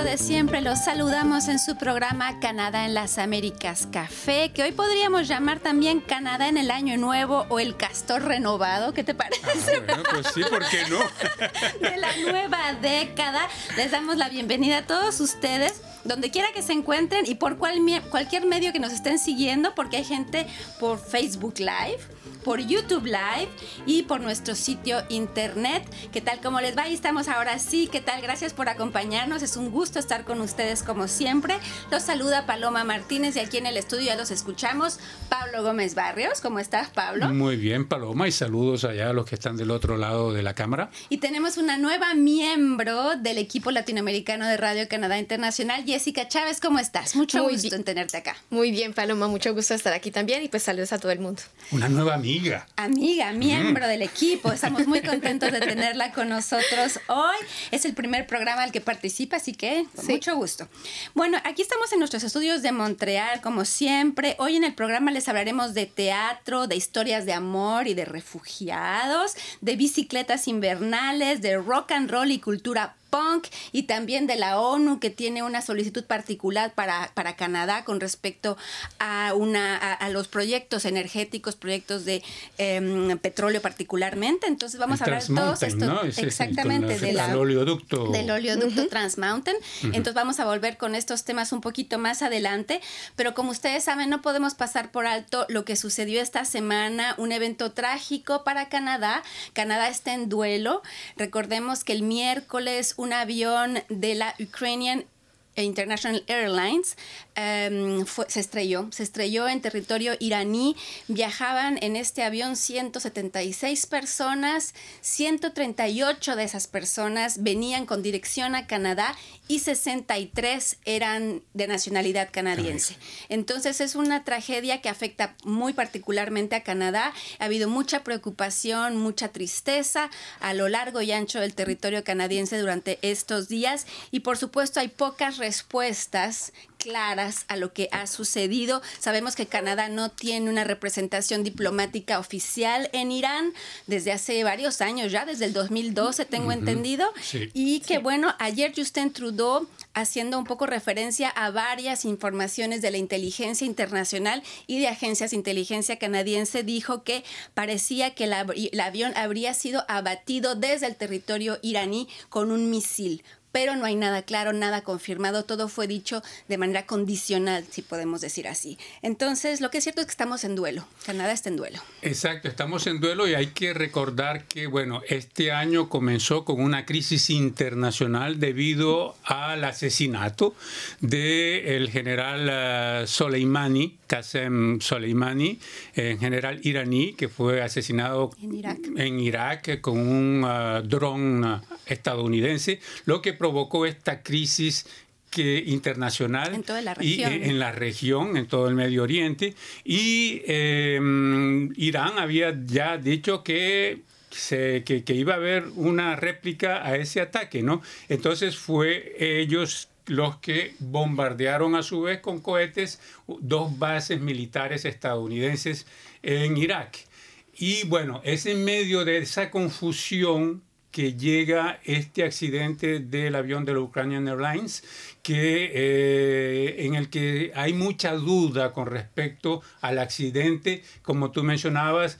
gusto de siempre los saludamos en su programa Canadá en las Américas Café, que hoy podríamos llamar también Canadá en el Año Nuevo o el Castor Renovado. ¿Qué te parece? Ah, bueno, pues sí, ¿por qué no? de la nueva década. Les damos la bienvenida a todos ustedes donde quiera que se encuentren y por cual, cualquier medio que nos estén siguiendo, porque hay gente por Facebook Live, por YouTube Live y por nuestro sitio internet. ¿Qué tal? ¿Cómo les va? Y estamos ahora sí. ¿Qué tal? Gracias por acompañarnos. Es un gusto estar con ustedes como siempre. Los saluda Paloma Martínez y aquí en el estudio ya los escuchamos. Pablo Gómez Barrios. ¿Cómo estás, Pablo? Muy bien, Paloma. Y saludos allá a los que están del otro lado de la cámara. Y tenemos una nueva miembro del equipo latinoamericano de Radio Canadá Internacional, Jessica Chávez. ¿Cómo estás? Mucho gusto en tenerte acá. Muy bien, Paloma. Mucho gusto estar aquí también y pues saludos a todo el mundo. Una nueva amiga amiga. Amiga, miembro del equipo. Estamos muy contentos de tenerla con nosotros hoy. Es el primer programa al que participa, así que con mucho gusto. Bueno, aquí estamos en nuestros estudios de Montreal, como siempre. Hoy en el programa les hablaremos de teatro, de historias de amor y de refugiados, de bicicletas invernales, de rock and roll y cultura punk y también de la ONU que tiene una solicitud particular para, para Canadá con respecto a, una, a, los proyectos energéticos, proyectos de em, petróleo particularmente. Entonces vamos a hablar de todos estos. exactamente, del oleoducto. Del oleoducto Trans Mountain. Entonces vamos a volver con estos temas un poquito más adelante. Pero como ustedes saben, no podemos pasar por alto lo que sucedió esta semana, un evento trágico para Canadá. Canadá está en duelo. Recordemos que el miércoles un avión de la Ukrainian International Airlines Em, se estrelló, se estrelló en territorio iraní. Viajaban en este avión 176 personas, 138 de esas personas venían con dirección a Canadá y 63 eran de nacionalidad canadiense. Entonces es una tragedia que afecta muy particularmente a Canadá. Ha habido mucha preocupación, mucha tristeza a lo largo y ancho del territorio canadiense durante estos días y por supuesto hay pocas respuestas claras a lo que ha sucedido. Sabemos que Canadá no tiene una representación diplomática oficial en Irán desde hace varios años ya, desde el 2012 tengo entendido. Y que bueno, ayer Justin Trudeau, haciendo un poco referencia a varias informaciones de la inteligencia internacional y de agencias de inteligencia canadiense, dijo que parecía que el avión habría sido abatido desde el territorio iraní con un misil pero no hay nada claro, nada confirmado, todo fue dicho de manera condicional, si podemos decir así. Entonces, lo que es cierto es que estamos en duelo, Canadá está en duelo. Exacto, estamos en duelo y hay que recordar que, bueno, este año comenzó con una crisis internacional debido al asesinato del general eh, Soleimani, Qasem Soleimani, en general iraní, que fue asesinado en Irak, con un uh, dron uh, estadounidense, lo que provocó esta crisis que, internacional en toda la región. y en la región, en todo el Medio Oriente. Y em, Irán había ya dicho que se, que, que, iba a haber una réplica a ese ataque, ¿no? Entonces fue ellos los que bombardearon a su vez con cohetes dos bases militares estadounidenses en Irak. Y bueno, es en medio de esa confusión que llega este accidente del avión de la Ukrainian Airlines, que, eh, en el que hay mucha duda con respecto al accidente. Como tú mencionabas,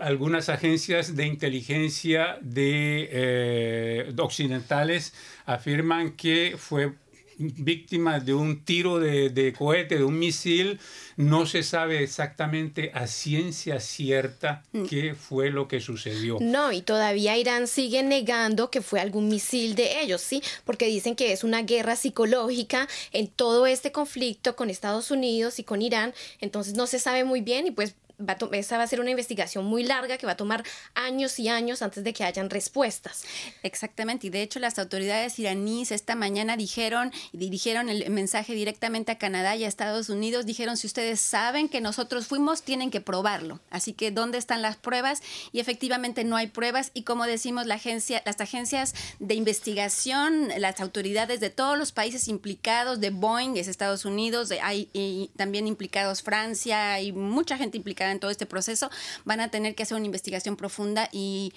algunas agencias de inteligencia de, eh, occidentales afirman que fue víctima de un tiro de, cohete, de un misil. No se sabe exactamente a ciencia cierta mm. qué fue lo que sucedió. No, y todavía Irán sigue negando que fue algún misil de ellos, ¿sí? Porque dicen que es una guerra psicológica en todo este conflicto con Estados Unidos y con Irán. Entonces no se sabe muy bien y pues va esa va a ser una investigación muy larga que va a tomar años y años antes de que hayan respuestas. Exactamente, y de hecho las autoridades iraníes esta mañana dijeron y dirigieron el mensaje directamente a Canadá y a Estados Unidos, dijeron si ustedes saben que nosotros fuimos, tienen que probarlo. Así que ¿dónde están las pruebas? Y efectivamente no hay pruebas y como decimos la agencia, las agencias de investigación, las autoridades de todos los países implicados, de Boeing es Estados Unidos, hay también implicados Francia, y mucha gente implicada en todo este proceso, van a tener que hacer una investigación profunda y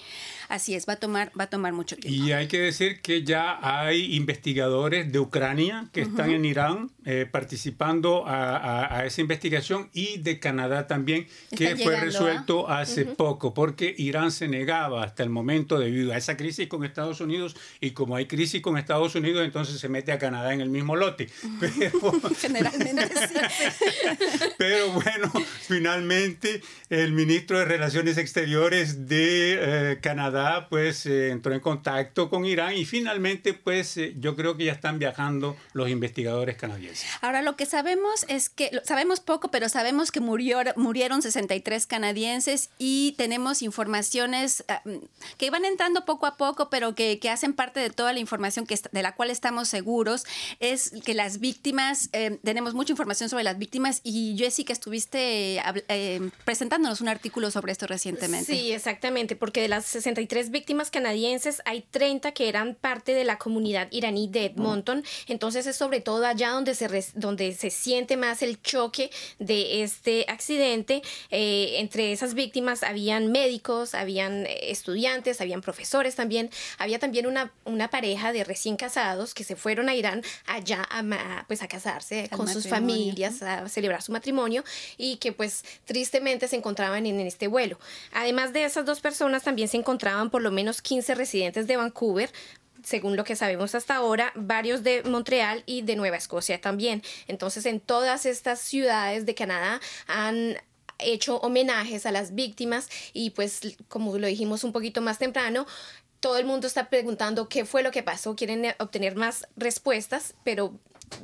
así es, va a tomar, va a tomar mucho tiempo. Y hay que decir que ya hay investigadores de Ucrania que están en Irán eh, participando a, esa investigación y de Canadá también, que fue resuelto hace poco, porque Irán se negaba hasta el momento debido a esa crisis con Estados Unidos y como hay crisis con Estados Unidos, entonces se mete a Canadá en el mismo lote. Pero, Generalmente Pero bueno, finalmente el ministro de Relaciones Exteriores de eh, Canadá pues eh, entró en contacto con Irán y finalmente pues eh, yo creo que ya están viajando los investigadores canadienses. Ahora lo que sabemos es que sabemos poco, pero sabemos que murió, murieron 63 canadienses y tenemos informaciones ah, que van entrando poco a poco, pero que, que hacen parte de toda la información que, de la cual estamos seguros, es que las víctimas, tenemos mucha información sobre las víctimas y Jessie que estuviste presentándonos un artículo sobre esto recientemente. Sí, exactamente, porque de las 63 víctimas canadienses hay 30 que eran parte de la comunidad iraní de Edmonton, entonces es sobre todo allá donde se, donde se siente más el choque de este accidente. Eh, entre esas víctimas habían médicos, habían estudiantes, habían profesores también, había también una, una pareja de recién casados que se fueron a Irán allá a, pues a casarse con sus familias, a celebrar su matrimonio y que pues se encontraban en este vuelo. Además de esas dos personas, también se encontraban por lo menos 15 residentes de Vancouver, según lo que sabemos hasta ahora, varios de Montreal y de Nueva Escocia también. Entonces, en todas estas ciudades de Canadá han hecho homenajes a las víctimas y pues como lo dijimos un poquito más temprano, todo el mundo está preguntando qué fue lo que pasó, quieren obtener más respuestas, pero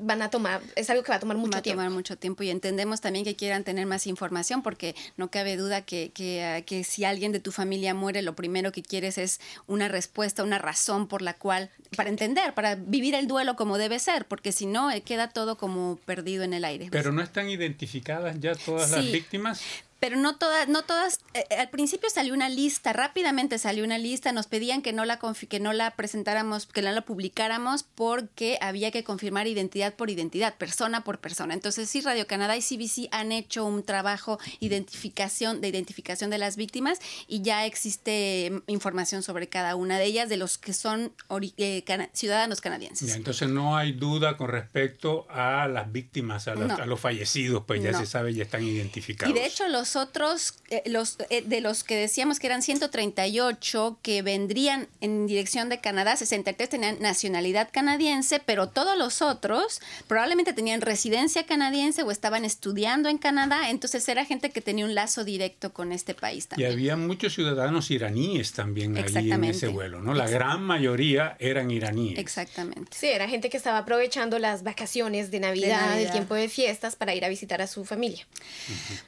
van a tomar, es algo que va a tomar mucho tiempo. Va a tomar mucho tiempo y entendemos también que quieran tener más información porque no cabe duda que, que, ah, que, si alguien de tu familia muere, lo primero que quieres es una respuesta, una razón por la cual, para entender, para vivir el duelo como debe ser, porque si no, eh, queda todo como perdido en el aire. Pero no están identificadas ya todas las víctimas pero no todas, no todas, eh, eh, al principio salió una lista, rápidamente salió una lista, nos pedían que no la que no la presentáramos, que no la publicáramos porque había que confirmar identidad por identidad, persona por persona. Entonces sí, Radio Canadá y CBC han hecho un trabajo identificación, de identificación de las víctimas y ya existe mm, información sobre cada una de ellas, de los que son eh, ciudadanos canadienses. entonces no hay duda con respecto a las víctimas, a los, fallecidos, pues ya se sabe, ya están identificados. Y de hecho los otros, eh, los, eh, de los que decíamos que eran 138 que vendrían en dirección de Canadá, 63 tenían nacionalidad canadiense, pero todos los otros probablemente tenían residencia canadiense o estaban estudiando en Canadá, entonces era gente que tenía un lazo directo con este país también. Y había muchos ciudadanos iraníes también ahí en ese vuelo, ¿no? La gran mayoría eran iraníes. Exactamente. Sí, era gente que estaba aprovechando las vacaciones de Navidad, el tiempo de fiestas para ir a visitar a su familia.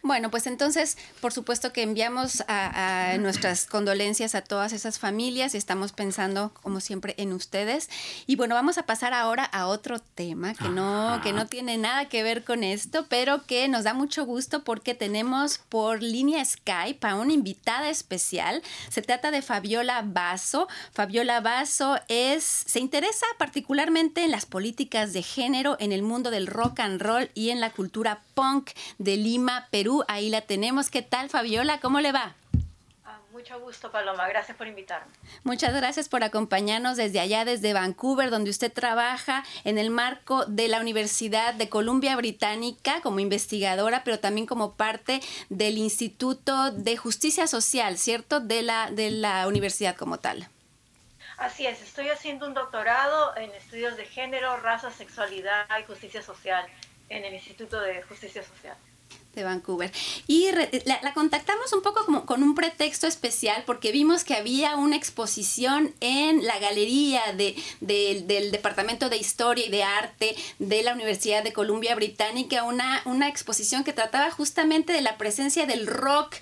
Bueno, pues entonces entonces, por supuesto que enviamos a, nuestras condolencias a todas esas familias y estamos pensando, como siempre, en ustedes. Y bueno, vamos a pasar ahora a otro tema que no, que no tiene nada que ver con esto, pero que nos da mucho gusto porque tenemos por línea Skype a una invitada especial. Se trata de Fabiola Basso. Fabiola Basso es, se interesa particularmente en las políticas de género en el mundo del rock and roll y en la cultura punk de Lima, Perú. Ahí la tenemos ¿Qué tal, Fabiola? ¿Cómo le va? Ah, mucho gusto, Paloma. Gracias por invitarme. Muchas gracias por acompañarnos desde allá, desde Vancouver, donde usted trabaja en el marco de la Universidad de Columbia Británica como investigadora, pero también como parte del Instituto de Justicia Social, ¿cierto? De la, de la universidad como tal. Así es, estoy haciendo un doctorado en estudios de género, raza, sexualidad y justicia social en el Instituto de Justicia Social de Vancouver. Y la, contactamos un poco como con un pretexto especial porque vimos que había una exposición en la galería de, del Departamento de Historia y de Arte de la Universidad de Columbia Británica, una, una exposición que trataba justamente de la presencia del rock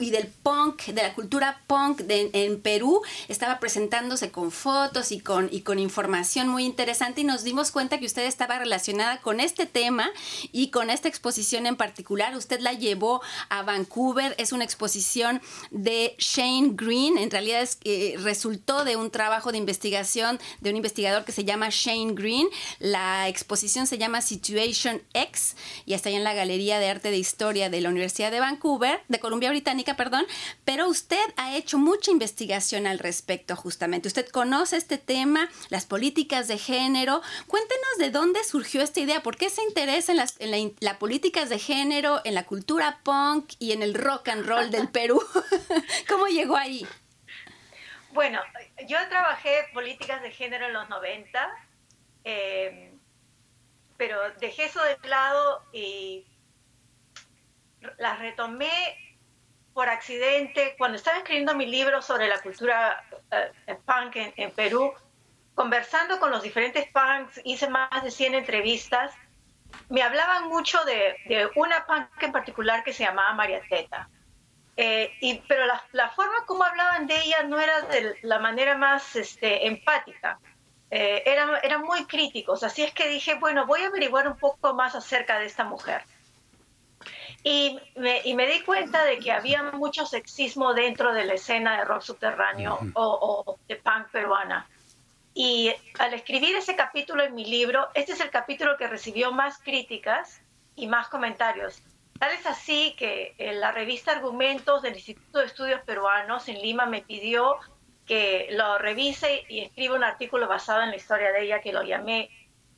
y del punk, de la cultura punk en Perú, estaba presentándose con fotos y con, y con información muy interesante y nos dimos cuenta que usted estaba relacionada con este tema y con esta exposición en particular. Usted la llevó a Vancouver, es una exposición de Shane Green, en realidad es, eh, resultó de un trabajo de investigación de un investigador que se llama Shane Green. La exposición se llama Situation X y está ahí en la Galería de Arte de Historia de la Universidad de Vancouver, de Columbia Británica perdón, pero usted ha hecho mucha investigación al respecto justamente. Usted conoce este tema, las políticas de género. Cuéntenos de dónde surgió esta idea, por qué se interesa en las la, políticas de género, en la cultura punk y en el rock and roll del Perú. ¿Cómo llegó ahí? Bueno, yo trabajé políticas de género en los 90, eh, pero dejé eso de lado y las retomé por accidente, cuando estaba escribiendo mi libro sobre la cultura eh, punk en, Perú, conversando con los diferentes punks, hice más de 100 entrevistas, me hablaban mucho de, una punk en particular que se llamaba María Teta. Eh, y, pero la, forma como hablaban de ella no era de la manera más este, empática. Eh, eran, eran muy críticos, así es que dije, bueno, voy a averiguar un poco más acerca de esta mujer. Y me, y me, di cuenta de que había mucho sexismo dentro de la escena de rock subterráneo o, de punk peruana. Y al escribir ese capítulo en mi libro, este es el capítulo que recibió más críticas y más comentarios. Tal es así que eh, la revista Argumentos del Instituto de Estudios Peruanos en Lima me pidió que lo revise y escriba un artículo basado en la historia de ella que lo llamé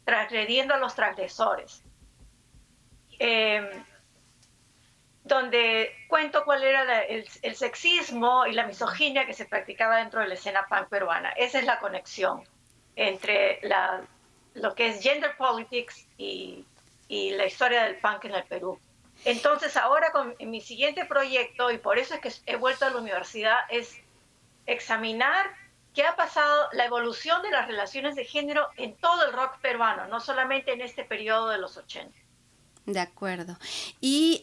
Transgrediendo a los transgresores. Eh, donde cuento cuál era el, sexismo y la misoginia que se practicaba dentro de la escena punk peruana. Esa es la conexión entre lo que es gender politics y, la historia del punk en el Perú. Entonces ahora con mi siguiente proyecto, y por eso es que he vuelto a la universidad, es examinar qué ha pasado, la evolución de las relaciones de género en todo el rock peruano, no solamente en este periodo de los 80. De acuerdo. Y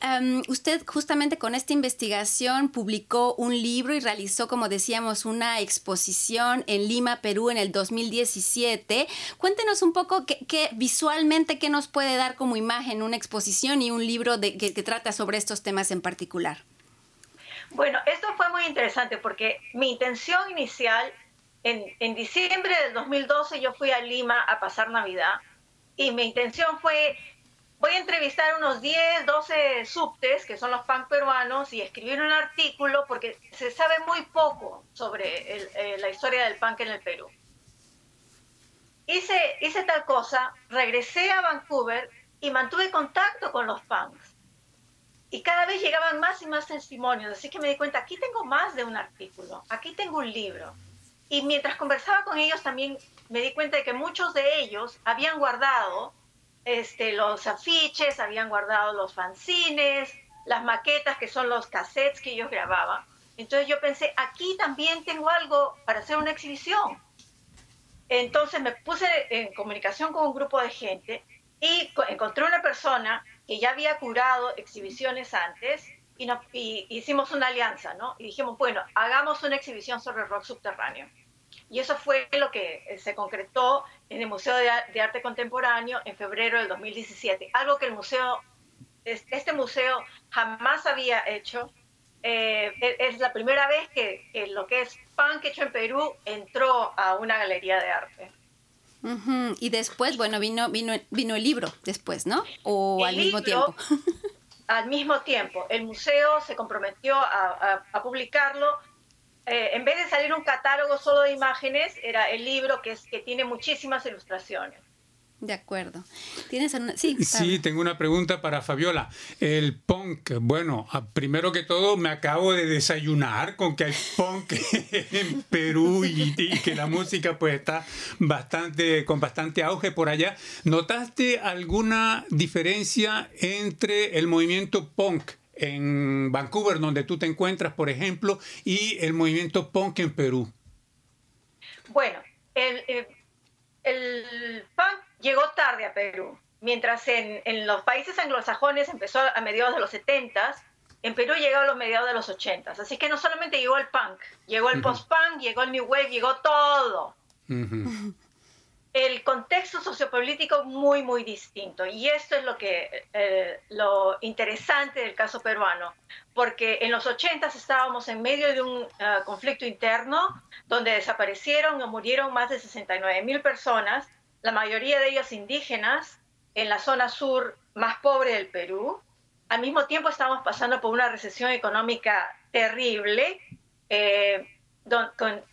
usted justamente con esta investigación publicó un libro y realizó, como decíamos, una exposición en Lima, Perú, en el 2017. Cuéntenos un poco qué, visualmente qué nos puede dar como imagen una exposición y un libro de, que, trata sobre estos temas en particular. Bueno, esto fue muy interesante porque mi intención inicial, en, en diciembre del 2012 yo fui a Lima a pasar Navidad y mi intención fue voy a entrevistar unos 10, 12 subtes, que son los punk peruanos, y escribir un artículo porque se sabe muy poco sobre eh, la historia del punk en el Perú. Hice, hice tal cosa, regresé a Vancouver y mantuve contacto con los punks. Y cada vez llegaban más y más testimonios, así que me di cuenta, aquí tengo más de un artículo, aquí tengo un libro. Y mientras conversaba con ellos también me di cuenta de que muchos de ellos habían guardado este, los afiches, habían guardado los fanzines, las maquetas, que son los cassettes que ellos grababan. Entonces yo pensé, aquí también tengo algo para hacer una exhibición. Entonces me puse en comunicación con un grupo de gente y encontré una persona que ya había curado exhibiciones antes y, y hicimos una alianza, ¿no? Y dijimos, bueno, hagamos una exhibición sobre rock subterráneo. Y eso fue lo que eh, se concretó en el Museo de, Arte Contemporáneo en febrero del 2017, algo que el museo, este museo jamás había hecho. Eh, e, es la primera vez que, lo que es punk hecho en Perú entró a una galería de arte. Y después, bueno, vino, vino, vino el libro después, ¿no? O al mismo tiempo. al mismo tiempo. El museo se comprometió a, a publicarlo eh, en vez de salir un catálogo solo de imágenes, era el libro que, es, que tiene muchísimas ilustraciones. De acuerdo. ¿Tienes Sí, sí, tengo una pregunta para Fabiola. El punk, bueno, primero que todo me acabo de desayunar con que hay punk en Perú y, y, que la música pues está bastante con bastante auge por allá. ¿Notaste alguna diferencia entre el movimiento punk en Vancouver, donde tú te encuentras, por ejemplo, y el movimiento punk en Perú? Bueno, el, el, punk llegó tarde a Perú, mientras en, en, los países anglosajones empezó a mediados de los 70 en Perú llegó a los mediados de los 80. Así que no solamente llegó el punk, llegó el post-punk, llegó el new wave, llegó todo. El contexto sociopolítico muy, muy distinto. Y esto es lo, que, eh, lo interesante del caso peruano, porque en los 80 estábamos en medio de un eh, conflicto interno donde desaparecieron o murieron más de 69 mil personas, la mayoría de ellos indígenas, en la zona sur más pobre del Perú al mismo tiempo estamos pasando por una recesión económica terrible, eh, con,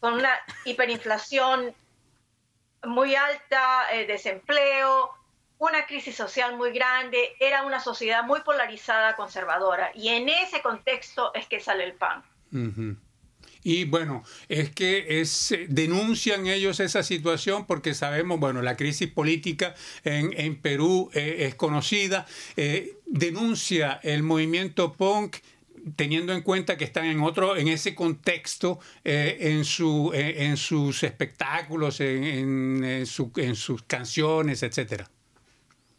una hiperinflación muy alta, eh, desempleo, una crisis social muy grande, era una sociedad muy polarizada, conservadora, y en ese contexto es que sale el PAN. Y bueno, es que es, eh, denuncian ellos esa situación porque sabemos, bueno, la crisis política en, en Perú eh, es conocida. Denuncia el movimiento punk teniendo en cuenta que están en otro en ese contexto en su en sus espectáculos en, en, su, en sus canciones etcétera.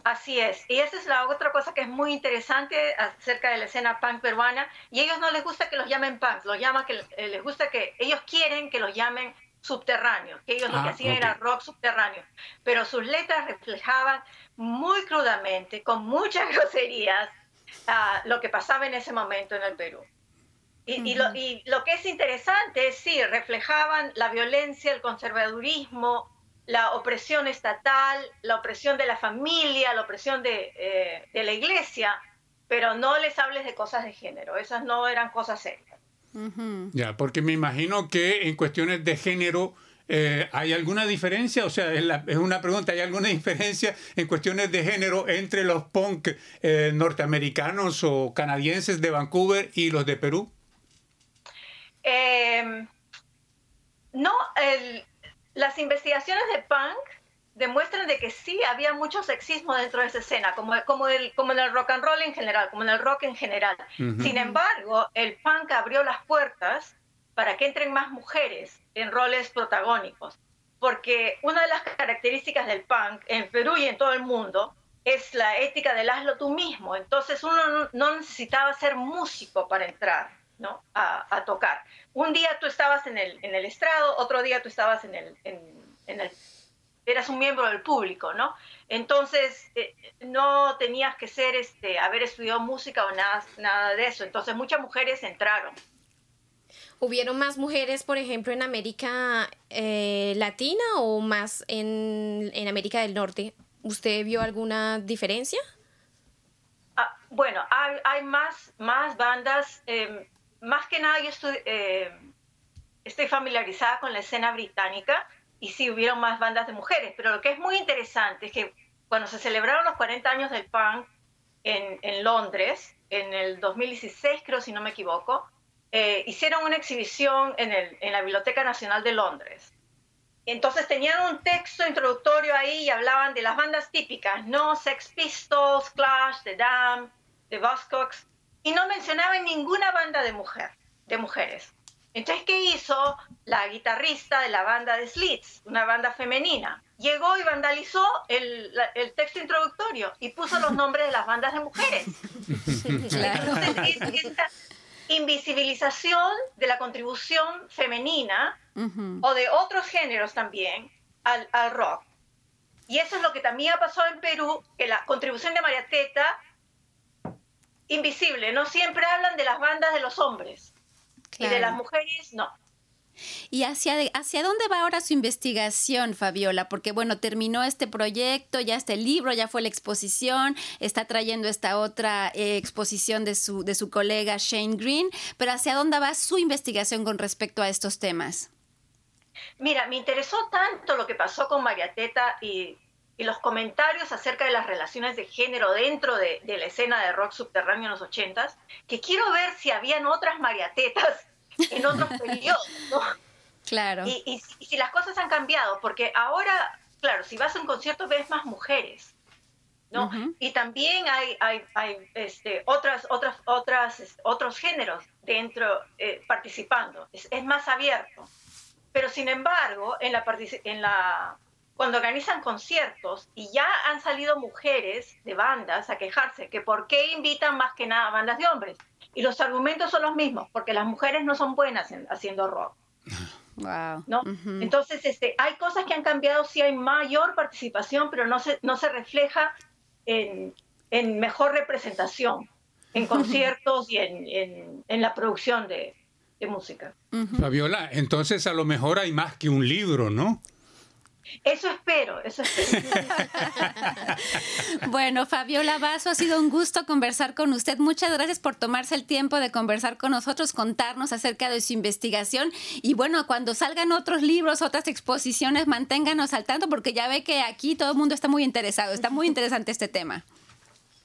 Así es, y esa es la otra cosa que es muy interesante acerca de la escena punk peruana, y ellos no les gusta que los llamen punk, los llama que eh, les gusta que ellos quieren que los llamen subterráneos, que ellos lo que ah, hacían era rock subterráneo, pero sus letras reflejaban muy crudamente, con muchas groserías, uh, lo que pasaba en ese momento en el Perú. Y, lo, y, lo, que es interesante es, sí, reflejaban la violencia, el conservadurismo, la opresión estatal, la opresión de la familia, la opresión de, eh, de, la iglesia, pero no les hables de cosas de género, esas no eran cosas serias. Ya, porque me imagino que en cuestiones de género eh, hay alguna diferencia, o sea, es, una pregunta, ¿hay alguna diferencia en cuestiones de género entre los punk eh, norteamericanos o canadienses de Vancouver y los de Perú? no, el, las investigaciones de punk demuestran de que sí había mucho sexismo dentro de esa escena, como, como, el, como en el rock and roll en general, como en el rock en general. Sin embargo, el punk abrió las puertas para que entren más mujeres en roles protagónicos, porque una de las características del punk en Perú y en todo el mundo es la ética del hazlo tú mismo. Entonces uno no necesitaba ser músico para entrar. ¿no? A, tocar. Un día tú estabas en el, en el estrado, otro día tú estabas en el, en, el eras un miembro del público, ¿no? Entonces, eh, no tenías que ser, este, haber estudiado música o nada, nada de eso. Entonces, muchas mujeres entraron. ¿Hubieron más mujeres, por ejemplo, en América eh, Latina o más en, en, América del Norte? ¿Usted vio alguna diferencia? Ah, bueno, hay, más, más bandas. Eh, más que nada yo eh, estoy, familiarizada con la escena británica y sí hubieron más bandas de mujeres, pero lo que es muy interesante es que cuando se celebraron los 40 años del punk en, Londres, en el 2016 creo si no me equivoco, eh, hicieron una exhibición en, en la Biblioteca Nacional de Londres. Entonces tenían un texto introductorio ahí y hablaban de las bandas típicas, ¿no? Sex Pistols, Clash, The Dam, The Buzzcocks, y no mencionaba ninguna banda de mujer, de mujeres. Entonces, ¿qué hizo la guitarrista de la banda de Slits, una banda femenina? Llegó y vandalizó el, texto introductorio y puso los nombres de las bandas de mujeres. Entonces, esta invisibilización de la contribución femenina o de otros géneros también al, al rock. Y eso es lo que también ha pasado en Perú, que la contribución de María Teta invisible, no siempre hablan de las bandas de los hombres y de las mujeres no. ¿Y hacia, hacia dónde va ahora su investigación, Fabiola? Porque, bueno, terminó este proyecto, ya está el libro, ya fue la exposición, está trayendo esta otra eh, exposición de su, de su colega Shane Green, pero ¿hacia dónde va su investigación con respecto a estos temas? Mira, me interesó tanto lo que pasó con María Teta y y los comentarios acerca de las relaciones de género dentro de, la escena de rock subterráneo en los ochentas, que quiero ver si habían otras mariatetas en otros periodos, Claro. Y, si las cosas han cambiado, porque ahora, claro, si vas a un concierto ves más mujeres, ¿no? Y también hay, hay, hay este, otras, otras, otras, otros géneros dentro eh, participando, es, es, más abierto. Pero sin embargo, en la, en la cuando organizan conciertos y ya han salido mujeres de bandas a quejarse que por qué invitan más que nada bandas de hombres. Y los argumentos son los mismos, porque las mujeres no son buenas haciendo rock. Wow. ¿no? Entonces, este, hay cosas que han cambiado, sí hay mayor participación, pero no se, no se refleja en, en mejor representación, en conciertos y en, en, la producción de, de música. Fabiola, entonces a lo mejor hay más que un libro, ¿no? Eso espero, eso espero. bueno, Fabiola Vaso, ha sido un gusto conversar con usted. Muchas gracias por tomarse el tiempo de conversar con nosotros, contarnos acerca de su investigación. Y bueno, cuando salgan otros libros, otras exposiciones, manténganos al tanto, porque ya ve que aquí todo el mundo está muy interesado. Está muy interesante este tema.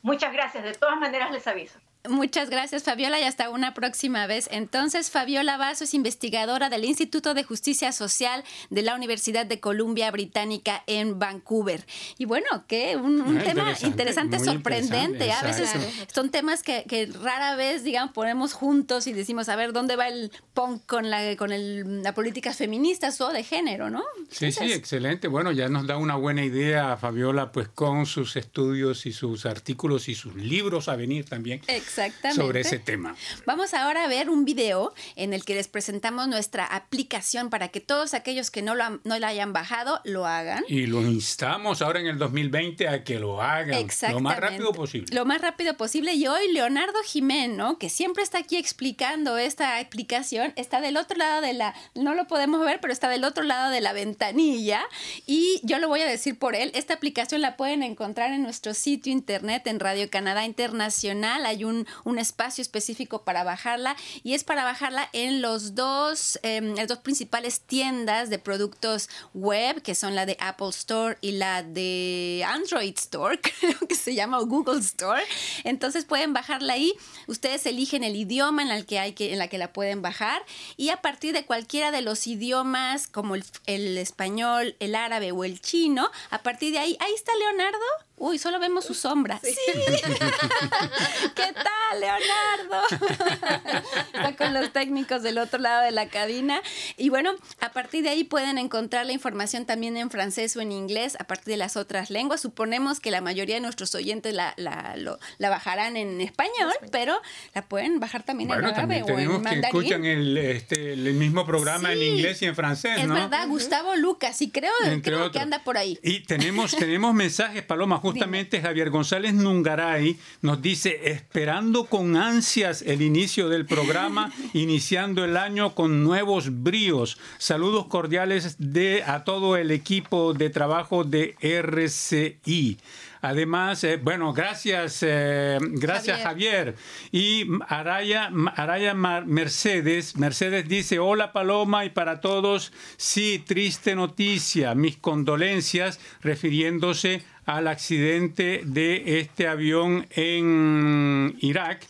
Muchas gracias. De todas maneras, les aviso. Muchas gracias, Fabiola, y hasta una próxima vez. Entonces, Fabiola Vaso es investigadora del Instituto de Justicia Social de la Universidad de Columbia Británica en Vancouver. Y bueno, que un, ah, tema interesante, sorprendente. A veces son temas que, rara vez, digamos, ponemos juntos y decimos, a ver, ¿dónde va el punk con la con el, la política feminista o de género, no? Sí, sí, excelente. Bueno, ya nos da una buena idea, Fabiola, pues con sus estudios y sus artículos y sus libros a venir también. Exactamente. sobre ese tema. Vamos ahora a ver un video en el que les presentamos nuestra aplicación para que todos aquellos que no, lo no la hayan bajado lo hagan. Y lo instamos ahora en el 2020 a que lo hagan lo más rápido posible. Lo más rápido posible. Y hoy Leonardo Jimeno, que siempre está aquí explicando esta aplicación, está del otro lado de la, no lo podemos ver, pero está del otro lado de la ventanilla. Y yo lo voy a decir por él, esta aplicación la pueden encontrar en nuestro sitio internet en Radio Canadá Internacional. Hay un un, espacio específico para bajarla y es para bajarla en los dos, em, las dos principales tiendas de productos web, que son la de Apple Store y la de Android Store, creo que se llama Google Store. Entonces pueden bajarla ahí. Ustedes eligen el idioma en el que hay que, en la que la pueden bajar y a partir de cualquiera de los idiomas como el español, el árabe o el chino, a partir de ahí, ahí está Leonardo. Uy, solo vemos su sombra. Sí. ¿Qué tal, Leonardo? Está con los técnicos del otro lado de la cabina. Y bueno, a partir de ahí pueden encontrar la información también en francés o en inglés, a partir de las otras lenguas. Suponemos que la mayoría de nuestros oyentes la, la, la bajarán en español, pero la pueden bajar también en árabe o en mandarín. que escuchan el, este, el mismo programa en inglés y en francés, ¿no? Es verdad, Gustavo Lucas, y creo, creo que anda por ahí. Y tenemos, tenemos mensajes, Paloma, justamente Javier González Nungaray nos dice, esperando con ansias el inicio del programa, iniciando el año con nuevos bríos. Saludos cordiales de, a todo el equipo de trabajo de RCI. Además, eh, bueno, gracias, eh, gracias Javier. Y Araya, Araya Mercedes, Mercedes dice, hola Paloma y para todos, sí, triste noticia, mis condolencias refiriéndose al accidente de este avión en Irak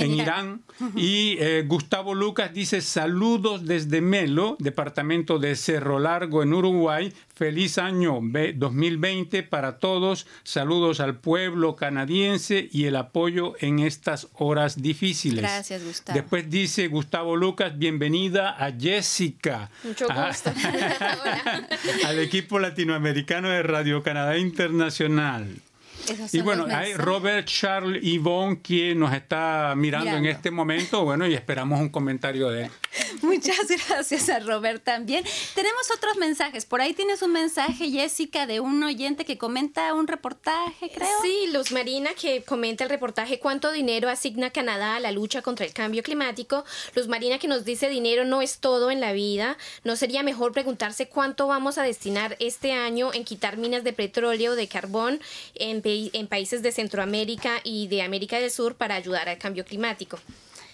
en Irán. Y eh, Gustavo Lucas dice saludos desde Melo, departamento de Cerro Largo en Uruguay. Feliz año 2020 para todos. Saludos al pueblo canadiense y el apoyo en estas horas difíciles. Gracias, Gustavo. Después dice Gustavo Lucas, bienvenida a Jessica. Mucho ah, gusto. al equipo latinoamericano de Radio Canadá Internacional y bueno, hay Robert Charles Yvonne quien nos está mirando, en este momento, bueno, y esperamos un comentario de él. Muchas gracias a Robert también. Tenemos otros mensajes. Por ahí tienes un mensaje, Jessica, de un oyente que comenta un reportaje, creo. Sí, Luz Marina, que comenta el reportaje ¿Cuánto dinero asigna Canadá a la lucha contra el cambio climático? Luz Marina que nos dice dinero no es todo en la vida. ¿No sería mejor preguntarse cuánto vamos a destinar este año en quitar minas de petróleo, de carbón en, en países de Centroamérica y de América del Sur para ayudar al cambio climático?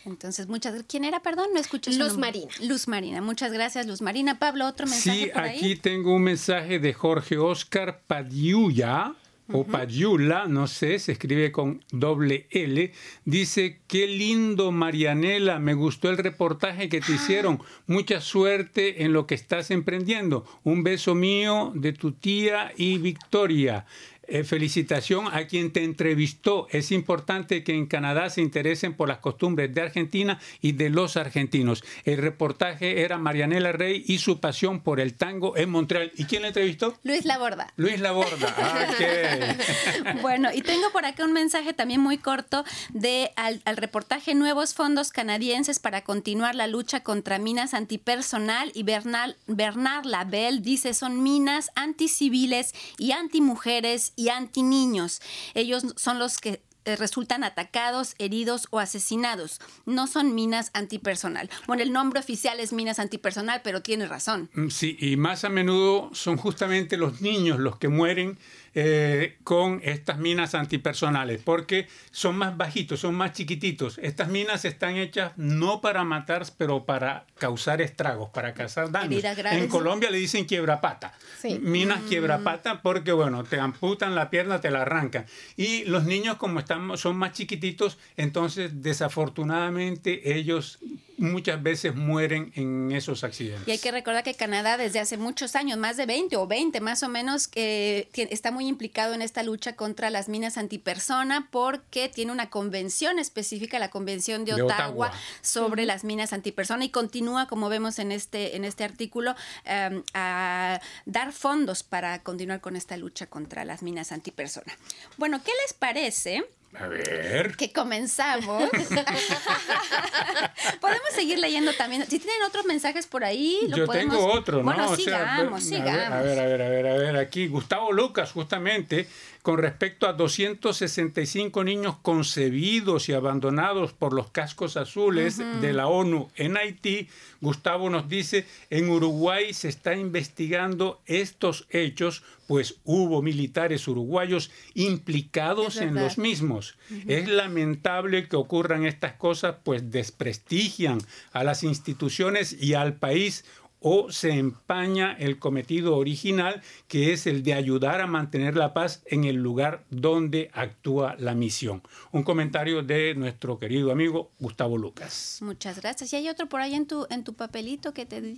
Entonces, muchas ¿Quién era, perdón? No escuché Luz Marina. Luz Marina. Muchas gracias, Luz Marina. Pablo, otro mensaje sí, aquí tengo un mensaje de Jorge Oscar Padiuya o Payula, no sé, se escribe con doble L, dice, qué lindo Marianela, me gustó el reportaje que te hicieron, mucha suerte en lo que estás emprendiendo, un beso mío de tu tía y Victoria. Eh, felicitación a quien te entrevistó. Es importante que en Canadá se interesen por las costumbres de Argentina y de los argentinos. El reportaje era Marianela Rey y su pasión por el tango en Montreal. ¿Y quién la entrevistó? Luis Laborda. Luis Laborda. Ah, bueno, y tengo por acá un mensaje también muy corto de al, reportaje Nuevos Fondos Canadienses para continuar la lucha contra minas antipersonal y Bernal, Bernard Labelle dice son minas anticiviles y antimujeres y anti-niños. Ellos son los que eh, resultan atacados, heridos o asesinados. No son minas antipersonal. Bueno, el nombre oficial es minas antipersonal, pero tiene razón. Mm, sí, y más a menudo son justamente los niños los que mueren eh, con estas minas antipersonales, porque son más bajitos, son más chiquititos. Estas minas están hechas no para matar, pero para causar estragos, para causar daños. En Colombia le dicen quiebrapata. Minas mm. quiebrapata porque, bueno, te amputan la pierna, te la arrancan. Y los niños, como están, son más chiquititos, entonces desafortunadamente ellos muchas veces mueren en esos accidentes. Y hay que recordar que Canadá desde hace muchos años, más de 20 o 20 más o menos, que está muy implicado en esta lucha contra las minas antipersona porque tiene una convención específica, la Convención de, Ottawa, sobre las minas antipersona y continúa, como vemos en este, en este artículo, em, a dar fondos para continuar con esta lucha contra las minas antipersona. Bueno, ¿qué les parece? A ver. Que comenzamos. podemos seguir leyendo también. Si tienen otros mensajes por ahí, lo Yo tengo otro, ¿no? Bueno, sigamos, sigamos. A ver, a ver, a ver, a ver, aquí. Gustavo Lucas, justamente, con respecto a 265 niños concebidos y abandonados por los cascos azules de la ONU en Haití, Gustavo nos dice, en Uruguay se está investigando estos hechos, pues hubo militares uruguayos implicados en los mismos. Es lamentable que ocurran estas cosas, pues desprestigian a las instituciones y al país o se empaña el cometido original, que es el de ayudar a mantener la paz en el lugar donde actúa la misión. Un comentario de nuestro querido amigo Gustavo Lucas. Muchas gracias. Y hay otro por ahí en tu, en tu papelito que te di,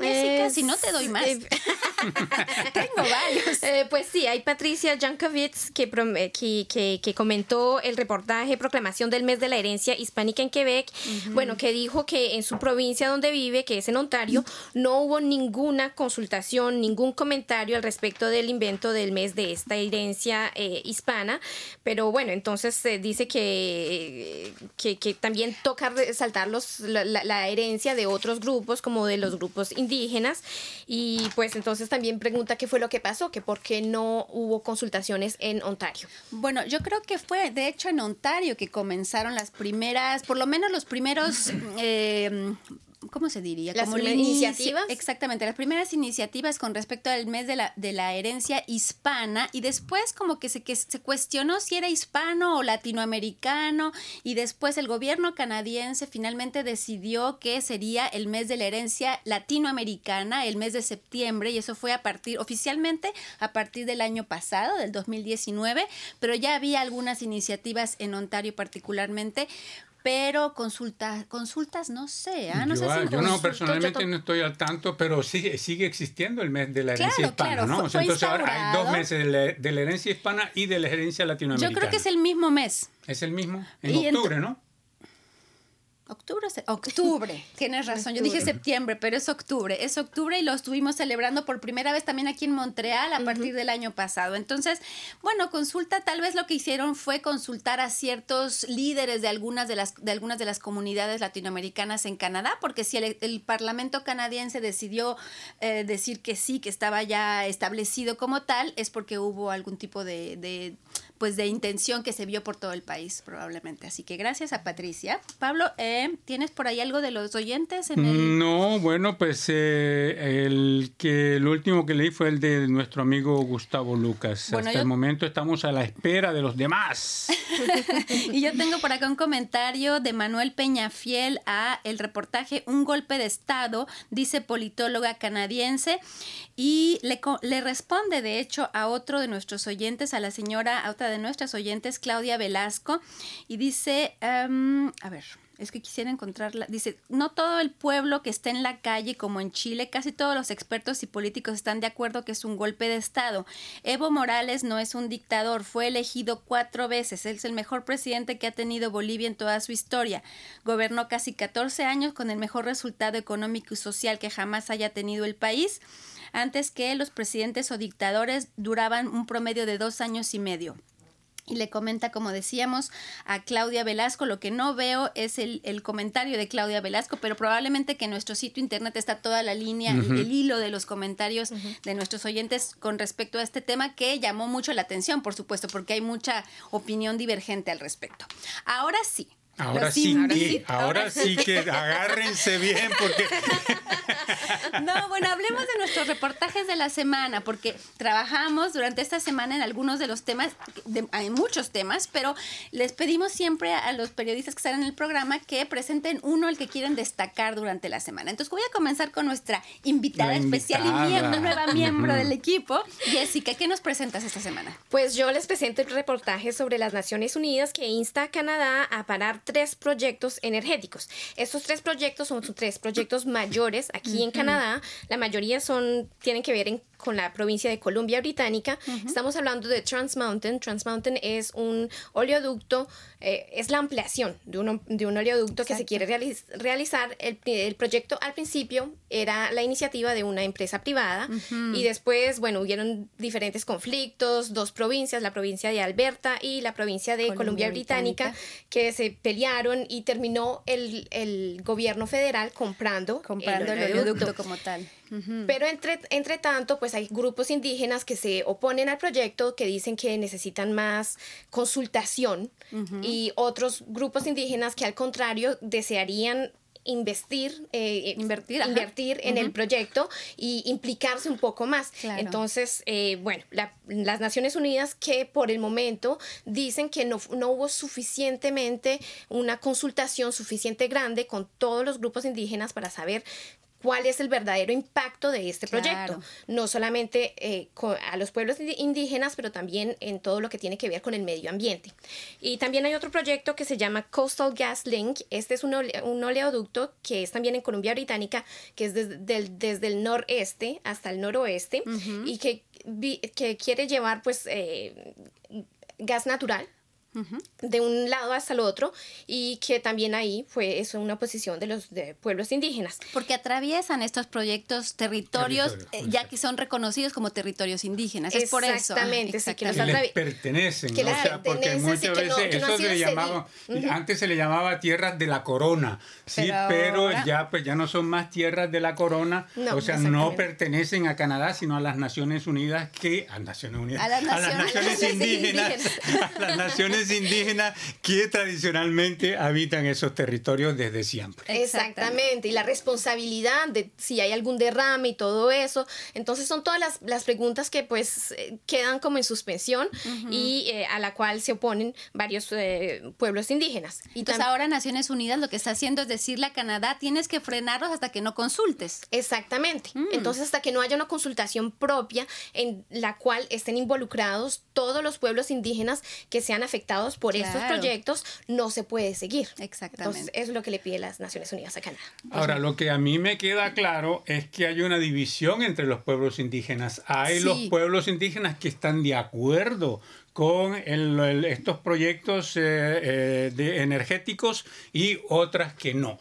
Jessica, si no te doy más. Eh, Tengo varios. Eh, pues sí, hay Patricia Jankovic que, que, que, comentó el reportaje Proclamación del Mes de la Herencia Hispánica en Quebec. Bueno, que dijo que en su provincia donde vive, que es en Ontario, no hubo ninguna consultación, ningún comentario al respecto del invento del mes de esta herencia eh, hispana, pero bueno, entonces se dice que, que, también toca resaltar los, la, herencia de otros grupos, como de los grupos indígenas, y pues entonces también pregunta qué fue lo que pasó, que por qué no hubo consultaciones en Ontario. Bueno, yo creo que fue de hecho en Ontario que comenzaron las primeras, por lo menos los primeros eh, ¿cómo se diría? Las Como iniciativas. Exactamente, las primeras iniciativas con respecto al mes de la, de la herencia hispana y después como que se, que se cuestionó si era hispano o latinoamericano y después el gobierno canadiense finalmente decidió que sería el mes de la herencia latinoamericana, el mes de septiembre y eso fue a partir, oficialmente a partir del año pasado, del 2019, pero ya había algunas iniciativas en Ontario particularmente pero consultas, consultas no sé. ¿ah? No yo, sé yo no, personalmente no estoy al tanto, pero sigue, sigue existiendo el mes de la herencia hispana, ¿no? entonces ahora hay dos meses de la, herencia hispana y de la herencia latinoamericana. Yo creo que es el mismo mes. Es el mismo, en octubre, ¿no? Octubre, octubre, tienes razón. Yo dije septiembre, pero es octubre. Es octubre y lo estuvimos celebrando por primera vez también aquí en Montreal a partir del año pasado. Entonces, bueno, consulta, tal vez lo que hicieron fue consultar a ciertos líderes de algunas de las, de algunas de las comunidades latinoamericanas en Canadá, porque si el, Parlamento canadiense decidió eh, decir que sí, que estaba ya establecido como tal, es porque hubo algún tipo de, pues de intención que se vio por todo el país, probablemente. Así que gracias a Patricia. Pablo, eh, ¿Tienes por ahí algo de los oyentes? No, bueno, pues eh, el que el último que leí fue el de nuestro amigo Gustavo Lucas. Hasta el momento estamos a la espera de los demás. y yo tengo por acá un comentario de Manuel Peñafiel a el reportaje Un golpe de Estado, dice politóloga canadiense, y le, le responde de hecho a otro de nuestros oyentes, a la señora, a otra de nuestras oyentes, Claudia Velasco, y dice, em, a ver, es que quisiera encontrarla. Dice, no todo el pueblo que está en la calle, como en Chile, casi todos los expertos y políticos están de acuerdo que es un golpe de Estado. Evo Morales no es un dictador, fue elegido cuatro veces, es el mejor presidente que ha tenido Bolivia en toda su historia. Gobernó casi 14 años con el mejor resultado económico y social que jamás haya tenido el país, antes que los presidentes o dictadores duraban un promedio de dos años y medio y le comenta, como decíamos, a Claudia Velasco. Lo que no veo es el, comentario de Claudia Velasco, pero probablemente que en nuestro sitio internet está toda la línea y el hilo de los comentarios de nuestros oyentes con respecto a este tema que llamó mucho la atención, por supuesto, porque hay mucha opinión divergente al respecto. Ahora sí, Ahora sí, que, ahora, sí, que agárrense bien porque... No, bueno, hablemos de nuestros reportajes de la semana, porque trabajamos durante esta semana en algunos de los temas, hay muchos temas, pero les pedimos siempre a los periodistas que están en el programa que presenten uno el que quieren destacar durante la semana. Entonces voy a comenzar con nuestra invitada, especial y miembro, nueva miembro del equipo. Jessica, ¿qué nos presentas esta semana? Pues yo les presento el reportaje sobre las Naciones Unidas que insta a Canadá a parar tres proyectos energéticos. Estos tres proyectos son tres proyectos mayores aquí en Canadá. La mayoría son, tienen que ver con la provincia de Columbia Británica. Estamos hablando de Trans Mountain. Trans Mountain es un oleoducto, eh, es la ampliación de un, de un oleoducto que se quiere realizar. El, el, proyecto al principio era la iniciativa de una empresa privada y después, bueno, hubieron diferentes conflictos, dos provincias, la provincia de Alberta y la provincia de Columbia, Británica, que se pelearon y terminó el, el gobierno federal comprando, comprando el, oleoducto. como tal. Pero entre, entre tanto, pues hay grupos indígenas que se oponen al proyecto, que dicen que necesitan más consultación y otros grupos indígenas que al contrario desearían investir, eh, invertir, invertir en el proyecto y implicarse un poco más. Entonces, eh, bueno, las Naciones Unidas que por el momento dicen que no, no hubo suficientemente una consultación suficiente grande con todos los grupos indígenas para saber cuál es el verdadero impacto de este proyecto, no solamente eh, a los pueblos indígenas, pero también en todo lo que tiene que ver con el medio ambiente. Y también hay otro proyecto que se llama Coastal Gas Link. Este es un, oleoducto que es también en Columbia Británica, que es desde, el noreste hasta el noroeste y que, que quiere llevar pues eh, gas natural de un lado hasta el otro y que también ahí fue eso una posición de los de pueblos indígenas. Porque atraviesan estos proyectos territorios, eh, ya que son reconocidos como territorios indígenas. Es por eso. Exactamente, que, les pertenecen. o sea, porque muchas veces eso se le llamaba, antes se le llamaba tierras de la corona, sí, pero, ya pues ya no son más tierras de la corona, o sea, no pertenecen a Canadá, sino a las Naciones Unidas que a Naciones Unidas, a las Naciones, indígenas, a las Naciones indígenas que tradicionalmente habitan esos territorios desde siempre. Exactamente, y la responsabilidad de si hay algún derrame y todo eso. Entonces son todas las, preguntas que pues eh, quedan como en suspensión y eh, a la cual se oponen varios eh, pueblos indígenas. Y Entonces ahora Naciones Unidas lo que está haciendo es decirle a Canadá, tienes que frenarlos hasta que no consultes. Exactamente. Mm. Entonces hasta que no haya una consultación propia en la cual estén involucrados todos los pueblos indígenas que sean afectados por estos proyectos, no se puede seguir. Exactamente. Entonces, es lo que le pide las Naciones Unidas a Canadá. Ahora, lo que a mí me queda claro es que hay una división entre los pueblos indígenas. Hay los pueblos indígenas que están de acuerdo con estos proyectos eh, eh, de energéticos y otras que no.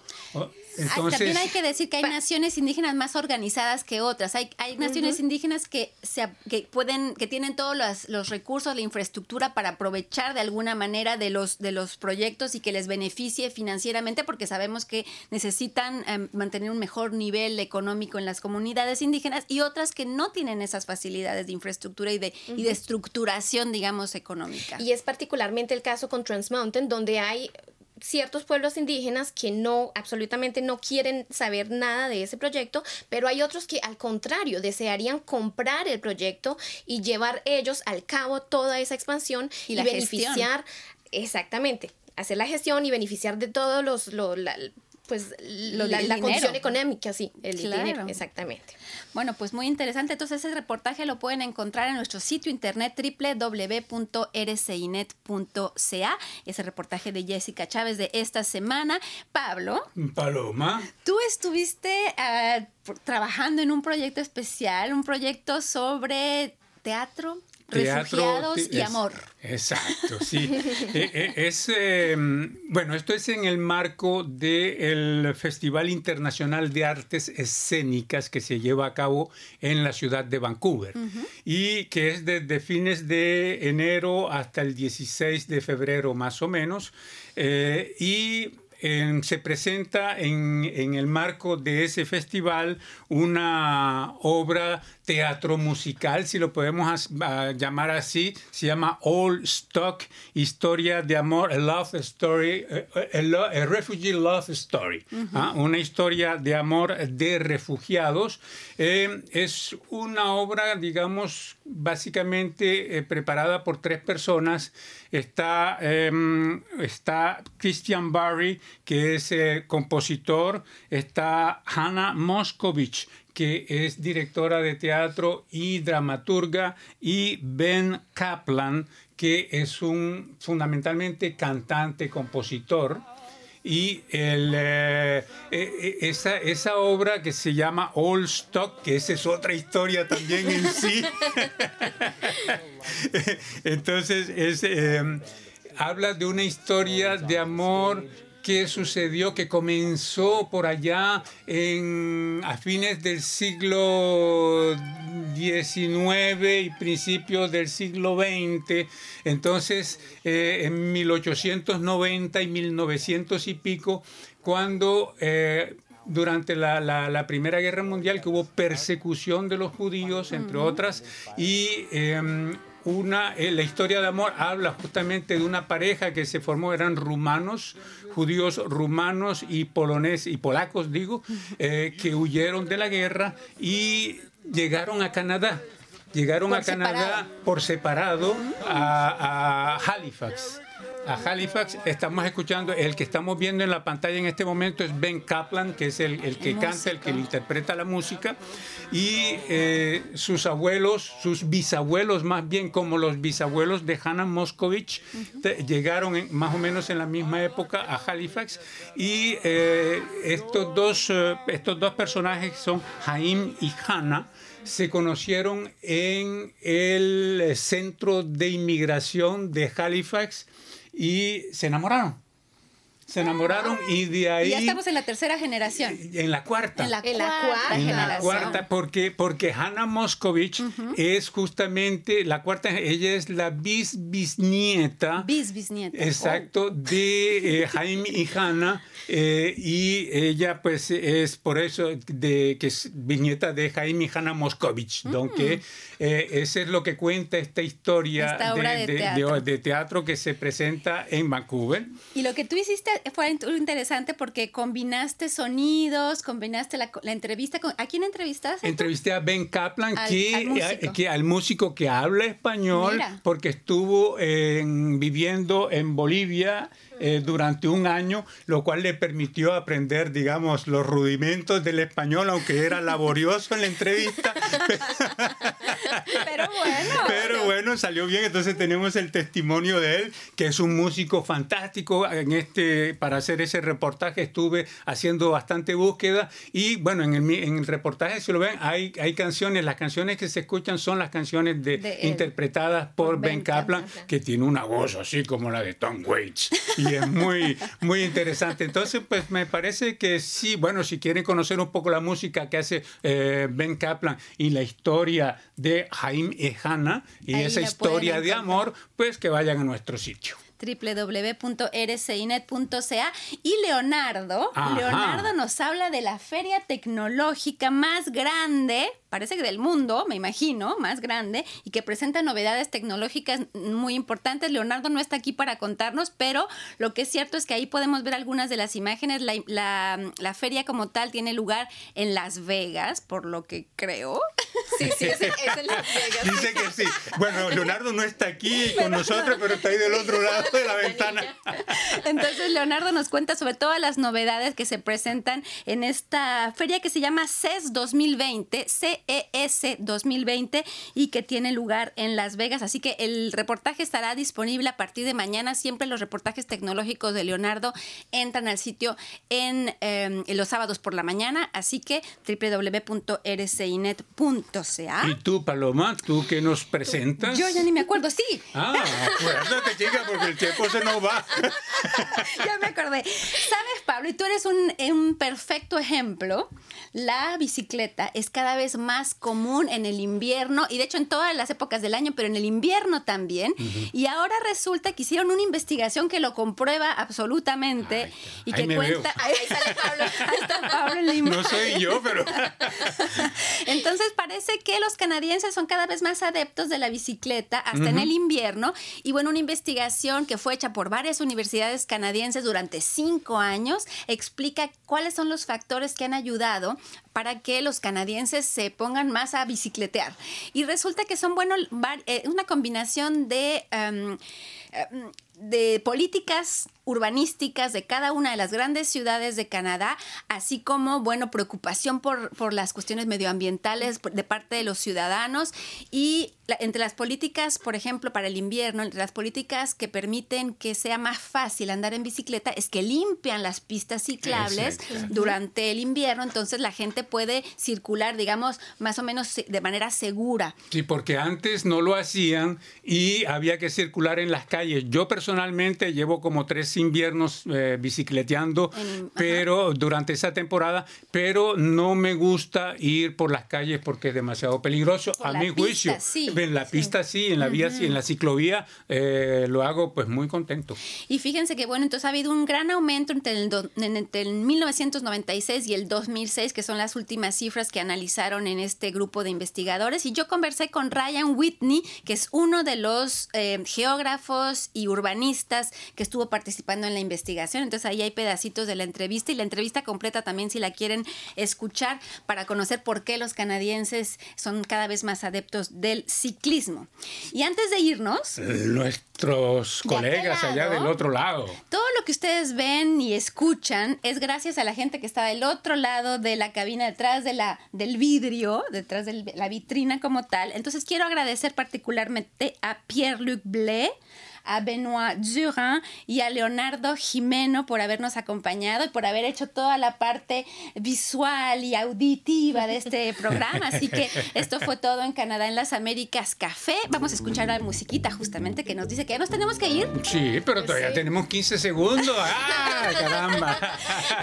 También hay que decir que hay naciones indígenas más organizadas que otras. Hay, hay naciones indígenas que, se, que pueden, que tienen todos los, los, recursos, la infraestructura para aprovechar de alguna manera de los, de los proyectos y que les beneficie financieramente, porque sabemos que necesitan em, mantener un mejor nivel económico en las comunidades indígenas, y otras que no tienen esas facilidades de infraestructura y de, y de estructuración, digamos, económica. Y es particularmente el caso con Trans Mountain, donde hay ciertos pueblos indígenas que no, absolutamente no quieren saber nada de ese proyecto, pero hay otros que al contrario desearían comprar el proyecto y llevar ellos al cabo toda esa expansión y, beneficiar, exactamente, hacer la gestión y beneficiar de todos los, pues la, condición económica, sí, el dinero, exactamente. Bueno, pues muy interesante. Entonces ese reportaje lo pueden encontrar en nuestro sitio internet www.rcinet.ca. Ese reportaje de Jessica Chávez de esta semana. Pablo. Paloma. Tú estuviste ah, trabajando en un proyecto especial, un proyecto sobre teatro, refugiados y amor. Exacto, sí. Eh, eh, es, em, bueno, esto es en el marco del Festival Internacional de Artes Escénicas que se lleva a cabo en la ciudad de Vancouver y que es desde fines de enero hasta el 16 de febrero más o menos. Eh, y se presenta en, en, el marco de ese festival una obra teatro musical, si lo podemos llamar así, se llama All Stock, Historia de Amor, a Love Story, a, Refugee Love Story, ¿ah? una historia de amor de refugiados. Eh, es una obra, digamos, básicamente eh, preparada por tres personas. Está, em, está Christian Barry, que es eh, compositor, está Hannah Moscovich, que es directora de teatro y dramaturga, y Ben Kaplan, que es un fundamentalmente cantante, compositor. Y el, eh, eh, esa, esa, obra que se llama All Stock, que esa es otra historia también en sí. Entonces, es, eh, habla de una historia de amor que sucedió, que comenzó por allá en, a fines del siglo XIX y principios del siglo XX. Entonces, eh, en 1890 y 1900 y pico, cuando eh, durante la, Primera Guerra Mundial, que hubo persecución de los judíos, entre otras, y em, una, eh, la historia de amor habla justamente de una pareja que se formó, eran rumanos, judíos rumanos y poloneses y polacos, digo, eh, que huyeron de la guerra y llegaron a Canadá. Llegaron a Canadá por separado a Halifax a Halifax. Estamos escuchando, el que estamos viendo en la pantalla en este momento es Ben Kaplan, que es el, que canta, el que interpreta la música. Y eh, sus abuelos, sus bisabuelos más bien, como los bisabuelos de Hannah Moscovich, llegaron más o menos en la misma época a Halifax. Y eh, estos, dos, eh, estos dos personajes son Jaime y Hannah se conocieron en el centro de inmigración de Halifax y se enamoraron. Se enamoraron y de ahí... ya estamos en la tercera generación. En la cuarta. En la, cuarta, en la cuarta, porque, porque Hannah Moscovich es justamente la cuarta, ella es la bis bisnieta. Bis bisnieta. Exacto, de eh, Jaime y Hannah. Eh, y ella pues es por eso de que es bisnieta de Jaime y Hannah Moscovich. Mm. Eh, eso es lo que cuenta esta historia de, teatro. que se presenta en Vancouver. Y lo que tú hiciste fue interesante porque combinaste sonidos, combinaste la, entrevista. Con, ¿A quién entrevistaste? Entrevisté a Ben Kaplan, al, que, al músico. que, al músico que habla español, porque estuvo viviendo en Bolivia eh, durante un año, lo cual le permitió aprender, digamos, los rudimentos del español, aunque era laborioso en la entrevista. Pero bueno. Pero bueno, salió bien. Entonces tenemos el testimonio de él, que es un músico fantástico. En este, para hacer ese reportaje estuve haciendo bastante búsqueda y bueno, en el, en el reportaje, si lo ven, hay, hay canciones. Las canciones que se escuchan son las canciones de, interpretadas por, Ben, Kaplan, que tiene una voz así como la de Tom Waits y es muy, muy interesante. Entonces, pues me parece que sí, bueno, si quieren conocer un poco la música que hace eh, Ben Kaplan y la historia de Jaime y Hannah y esa historia de amor, pues que vayan a nuestro sitio www.rcinet.ca y Leonardo, Leonardo nos habla de la feria tecnológica más grande, parece que del mundo, me imagino, más grande y que presenta novedades tecnológicas muy importantes. Leonardo no está aquí para contarnos, pero lo que es cierto es que ahí podemos ver algunas de las imágenes. La, feria como tal tiene lugar en Las Vegas, por lo que creo. Sí, sí, es, en Las Vegas. Dice que sí. Bueno, Leonardo no está aquí con nosotros, pero está ahí del otro lado de la ventana. Entonces, Leonardo nos cuenta sobre todas las novedades que se presentan en esta feria que se llama CES 2020, CES 2020, y que tiene lugar en Las Vegas. Así que el reportaje estará disponible a partir de mañana. Siempre los reportajes tecnológicos de Leonardo entran al sitio en, em, los sábados por la mañana. Así que www.rcinet.ca. ¿Y tú, Paloma, tú qué nos presentas? Yo ya ni me acuerdo, sí. Ah, acuérdate, chica, porque el tiempo se nos va. ya me acordé. ¿Sabes, Pablo? Y tú eres un, un perfecto ejemplo. La bicicleta es cada vez más común en el invierno y de hecho en todas las épocas del año, pero en el invierno también. Y ahora resulta que hicieron una investigación que lo comprueba absolutamente y que cuenta. Ahí, sale Pablo. Ahí está Pablo en la No soy yo, pero. Entonces parece que los canadienses son cada vez más adeptos de la bicicleta hasta en el invierno. Y bueno, una investigación que fue hecha por varias universidades canadienses durante cinco años explica cuáles son los factores que han ayudado para que los canadienses se pongan más a bicicletear. Y resulta que son, bueno, eh, una combinación de... Em, em, de políticas urbanísticas de cada una de las grandes ciudades de Canadá, así como, bueno, preocupación por, por las cuestiones medioambientales de parte de los ciudadanos y entre las políticas, por ejemplo, para el invierno, entre las políticas que permiten que sea más fácil andar en bicicleta es que limpian las pistas ciclables durante el invierno, entonces la gente puede circular, digamos, más o menos de manera segura. Sí, porque antes no lo hacían y había que circular en las calles. Yo personalmente llevo como tres inviernos eh, bicicleteando, pero durante esa temporada, pero no me gusta ir por las calles porque es demasiado peligroso, a mi juicio. En la pista sí, en la vía sí, en la ciclovía eh, lo hago pues muy contento. Y fíjense que bueno, entonces ha habido un gran aumento entre el, entre el 1996 y el 2006, que son las últimas cifras que analizaron en este grupo de investigadores. Y yo conversé con Ryan Whitney, que es uno de los eh, geógrafos y urbanistas que estuvo participando en la investigación. Entonces ahí hay pedacitos de la entrevista y la entrevista completa también si la quieren escuchar para conocer por qué los canadienses son cada vez más adeptos del ciclismo. Y antes de irnos... Nuestros colegas allá del otro lado. Todo lo que ustedes ven y escuchan es gracias a la gente que está del otro lado de la cabina, detrás de la, del vidrio, detrás de la vitrina como tal. Entonces quiero agradecer particularmente a Pierre-Luc Blais, a Benoit Durand y a Leonardo Jimeno por habernos acompañado y por haber hecho toda la parte visual y auditiva de este programa. Así que esto fue todo en Canadá en las Américas Café. Vamos a escuchar la musiquita justamente que nos dice que ya nos tenemos que ir. Sí, pero todavía tenemos 15 segundos. ¡Ah, caramba!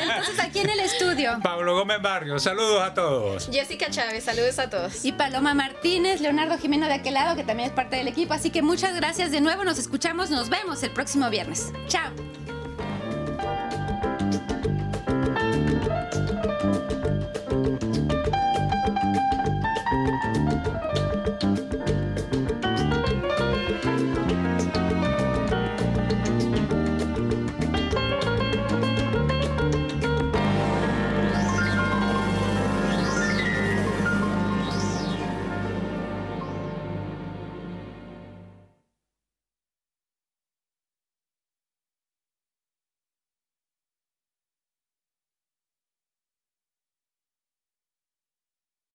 Entonces aquí en el estudio. Pablo Gómez Barrio, saludos a todos. Jessica Chávez, saludos a todos. Y Paloma Martínez, Leonardo Jimeno de aquel lado, que también es parte del equipo. Así que muchas gracias de nuevo. Nos nos vemos el próximo viernes. Chao.